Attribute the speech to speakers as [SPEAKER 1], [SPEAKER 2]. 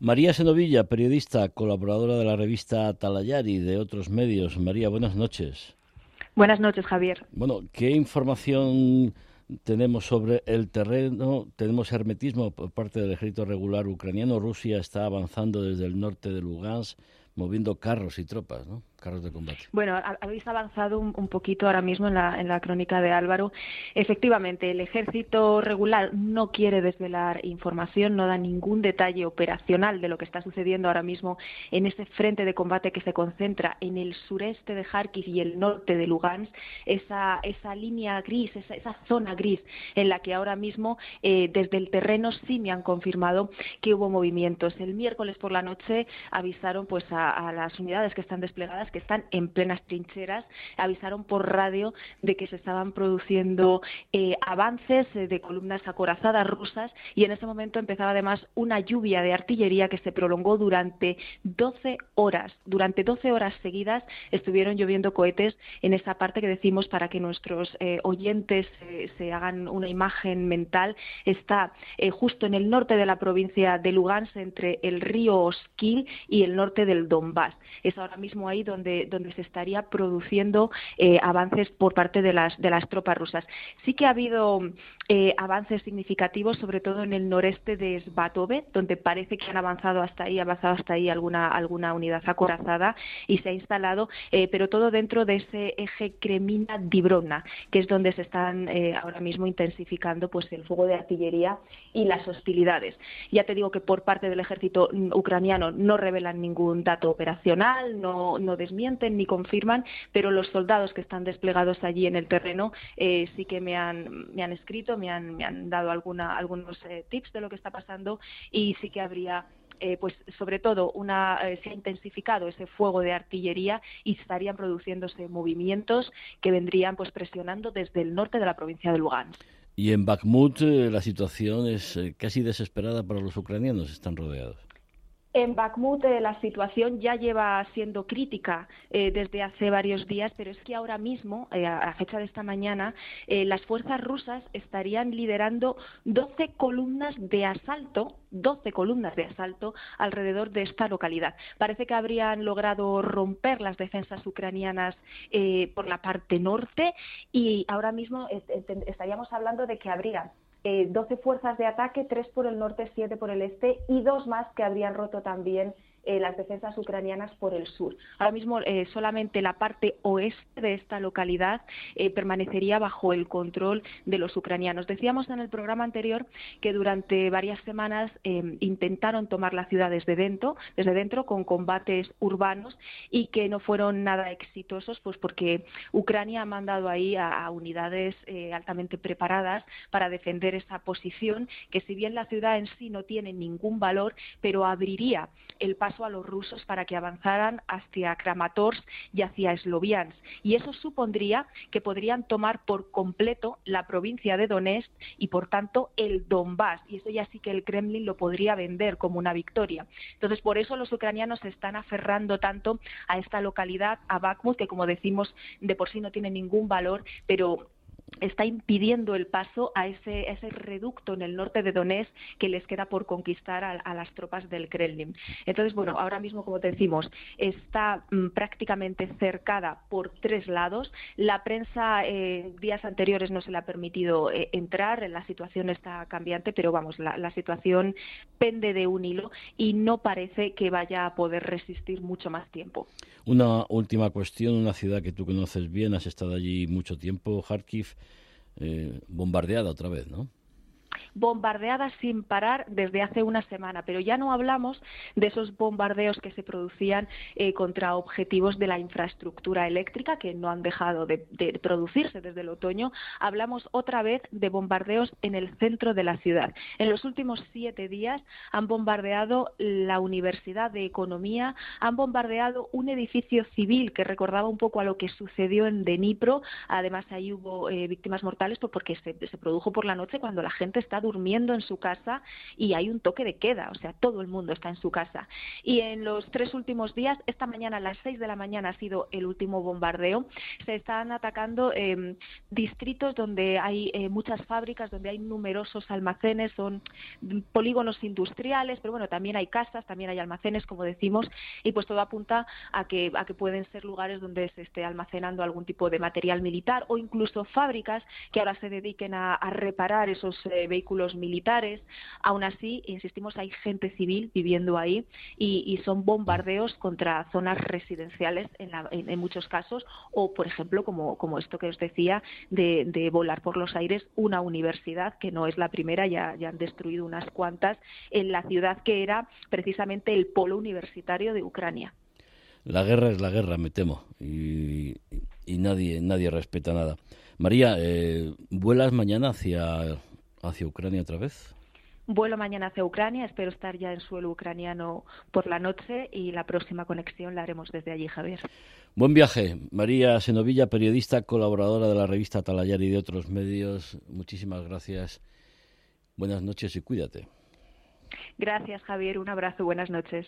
[SPEAKER 1] María Senovilla, periodista, colaboradora de la revista Talayari y de otros medios. María, buenas noches.
[SPEAKER 2] Buenas noches, Javier.
[SPEAKER 1] Bueno, ¿qué información tenemos sobre el terreno? Tenemos hermetismo por parte del ejército regular ucraniano. Rusia está avanzando desde el norte de Lugansk, moviendo carros y tropas, ¿no?
[SPEAKER 2] Bueno, habéis avanzado un, poquito ahora mismo en la, en la, crónica de Álvaro. Efectivamente, el ejército regular no quiere desvelar información, no da ningún detalle operacional de lo que está sucediendo ahora mismo en ese frente de combate que se concentra en el sureste de Kharkiv y el norte de Lugansk, esa, esa línea gris, esa, esa zona gris en la que ahora mismo eh, desde el terreno sí me han confirmado que hubo movimientos. El miércoles por la noche avisaron pues a las unidades que están desplegadas que están en plenas trincheras avisaron por radio de que se estaban produciendo eh, avances eh, de columnas acorazadas rusas y en ese momento empezaba además una lluvia de artillería que se prolongó durante 12 horas. Durante 12 horas seguidas estuvieron lloviendo cohetes en esa parte que decimos para que nuestros eh, oyentes se hagan una imagen mental. Está justo en el norte de la provincia de Lugansk, entre el río Oskil y el norte del Donbass. Es ahora mismo ahí donde donde, se estaría produciendo eh, avances por parte de las, de las tropas rusas. Sí que ha habido eh, avances significativos, sobre todo en el noreste de Svatove, donde parece que han avanzado hasta ahí, avanzado hasta ahí alguna, alguna unidad acorazada y se ha instalado, eh, pero todo dentro de ese eje Kremina-Dibrona, que es donde se están ahora mismo intensificando pues el fuego de artillería y las hostilidades. Ya te digo que por parte del ejército ucraniano no revelan ningún dato operacional, no, no desmienten ni confirman, pero los soldados que están desplegados allí en el terreno eh, sí que me han, me han escrito, me han, me han dado alguna, algunos eh, tips de lo que está pasando y sí que habría eh, pues sobre todo una, se ha intensificado ese fuego de artillería y estarían produciéndose movimientos que vendrían pues presionando desde el norte de la provincia de Lugansk.
[SPEAKER 1] Y en Bakhmut la situación es casi desesperada para los ucranianos, están rodeados.
[SPEAKER 2] En Bakhmut eh, la situación ya lleva siendo crítica eh, desde hace varios días, pero es que ahora mismo, eh, a fecha de esta mañana, las fuerzas rusas estarían liderando 12 columnas de asalto, 12 columnas de asalto alrededor de esta localidad. Parece que habrían logrado romper las defensas ucranianas por la parte norte y ahora mismo estaríamos hablando de que habría eh, 12 fuerzas de ataque, tres por el norte, siete por el este y dos más que habrían roto también eh, las defensas ucranianas por el sur. Ahora mismo eh, solamente la parte oeste de esta localidad eh, permanecería bajo el control de los ucranianos. Decíamos en el programa anterior que durante varias semanas intentaron tomar la ciudad desde dentro, desde dentro con combates urbanos y que no fueron nada exitosos, pues porque Ucrania ha mandado ahí a, unidades altamente preparadas para defender esa posición, que si bien la ciudad en sí no tiene ningún valor, pero abriría el paso a los rusos para que avanzaran hacia Kramatorsk y hacia Sloviansk. Y eso supondría que podrían tomar por completo la provincia de Donetsk y, por tanto, el Donbass. Y eso ya sí que el Kremlin lo podría vender como una victoria. Entonces, por eso los ucranianos se están aferrando tanto a esta localidad, a Bakhmut, que, como decimos, de por sí no tiene ningún valor, pero está impidiendo el paso a ese, reducto en el norte de Donetsk que les queda por conquistar a, las tropas del Kremlin. Entonces, bueno, ahora mismo, como te decimos, está mm, prácticamente cercada por tres lados. La prensa eh, días anteriores no se le ha permitido eh, entrar, la situación está cambiante, pero vamos, la, la situación pende de un hilo y no parece que vaya a poder resistir mucho más tiempo.
[SPEAKER 1] Una última cuestión, una ciudad que tú conoces bien, has estado allí mucho tiempo, Kharkiv eh, bombardeada otra vez, ¿no?
[SPEAKER 2] Bombardeadas sin parar desde hace una semana, pero ya no hablamos de esos bombardeos que se producían eh, contra objetivos de la infraestructura eléctrica que no han dejado de, producirse desde el otoño. Hablamos otra vez de bombardeos en el centro de la ciudad. En los últimos siete días han bombardeado la Universidad de Economía, han bombardeado un edificio civil que recordaba un poco a lo que sucedió en Denipro. Además, ahí hubo eh, víctimas mortales porque se, se produjo por la noche cuando la gente está durmiendo en su casa y hay un toque de queda, o sea, todo el mundo está en su casa. Y en los tres últimos días, esta mañana a las seis de la mañana ha sido el último bombardeo, se están atacando em, distritos donde hay eh, muchas fábricas, donde hay numerosos almacenes, son polígonos industriales, pero bueno, también hay casas, también hay almacenes, como decimos, y pues todo apunta a que, a que pueden ser lugares donde se esté almacenando algún tipo de material militar o incluso fábricas que ahora se dediquen a, reparar esos eh, vehículos militares. Aún así, insistimos, hay gente civil viviendo ahí y, son bombardeos contra zonas residenciales en, muchos casos o, por ejemplo, como, como esto que os decía, de, volar por los aires una universidad, que no es la primera, ya, han destruido unas cuantas, en la ciudad que era precisamente el polo universitario de Ucrania.
[SPEAKER 1] La guerra es la guerra, me temo, y, nadie, nadie respeta nada. María, eh, ¿vuelas mañana hacia, hacia Ucrania otra vez?
[SPEAKER 2] Vuelo mañana hacia Ucrania, espero estar ya en suelo ucraniano por la noche y la próxima conexión la haremos desde allí, Javier.
[SPEAKER 1] Buen viaje. María Senovilla, periodista, colaboradora de la revista Talayar y de otros medios. Muchísimas gracias. Buenas noches y cuídate.
[SPEAKER 2] Gracias, Javier. Un abrazo. Buenas noches.